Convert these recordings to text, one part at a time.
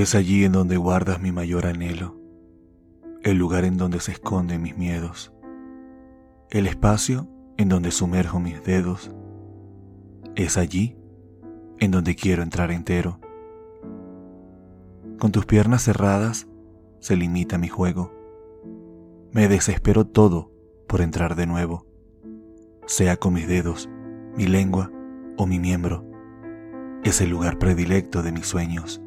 Es allí en donde guardas mi mayor anhelo, el lugar en donde se esconden mis miedos, el espacio en donde sumerjo mis dedos. Es allí en donde quiero entrar entero. Con tus piernas cerradas se limita mi juego. Me desespero todo por entrar de nuevo, sea con mis dedos, mi lengua o mi miembro. Es el lugar predilecto de mis sueños.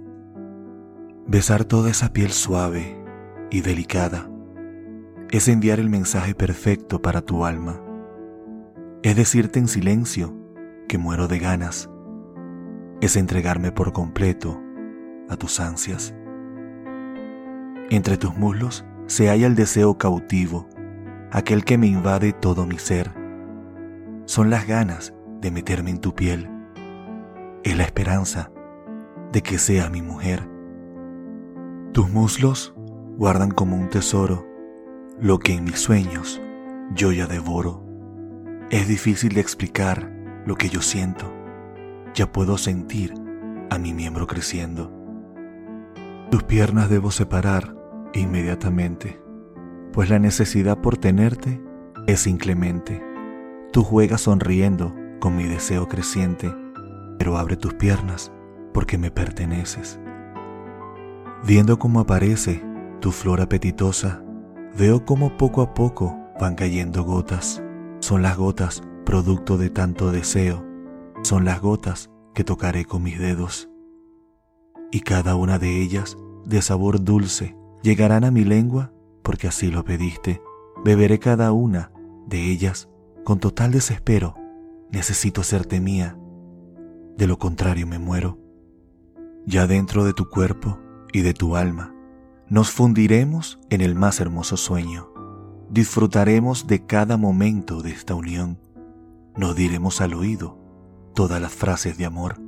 Besar toda esa piel suave y delicada es enviar el mensaje perfecto para tu alma. Es decirte en silencio que muero de ganas. Es entregarme por completo a tus ansias. Entre tus muslos se halla el deseo cautivo, aquel que me invade todo mi ser. Son las ganas de meterme en tu piel. Es la esperanza de que seas mi mujer tus muslos guardan como un tesoro lo que en mis sueños yo ya devoro. Es difícil de explicar lo que yo siento. Ya puedo sentir a mi miembro creciendo. Tus piernas debo separar inmediatamente, pues la necesidad por tenerte es inclemente. Tú juegas sonriendo con mi deseo creciente, pero abre tus piernas porque me perteneces. Viendo cómo aparece tu flor apetitosa, veo cómo poco a poco van cayendo gotas. Son las gotas producto de tanto deseo. Son las gotas que tocaré con mis dedos. Y cada una de ellas, de sabor dulce, llegarán a mi lengua porque así lo pediste. Beberé cada una de ellas con total desespero. Necesito hacerte mía. De lo contrario me muero. Ya dentro de tu cuerpo y de tu alma. Nos fundiremos en el más hermoso sueño. Disfrutaremos de cada momento de esta unión. Nos diremos al oído todas las frases de amor.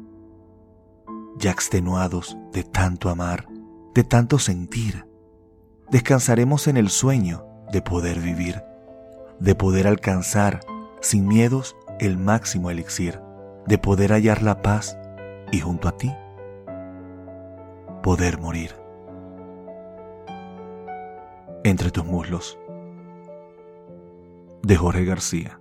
Ya extenuados de tanto amar, de tanto sentir, descansaremos en el sueño de poder vivir, de poder alcanzar sin miedos el máximo elixir, de poder hallar la paz y junto a ti poder morir. Entre tus muslos. De Jorge García.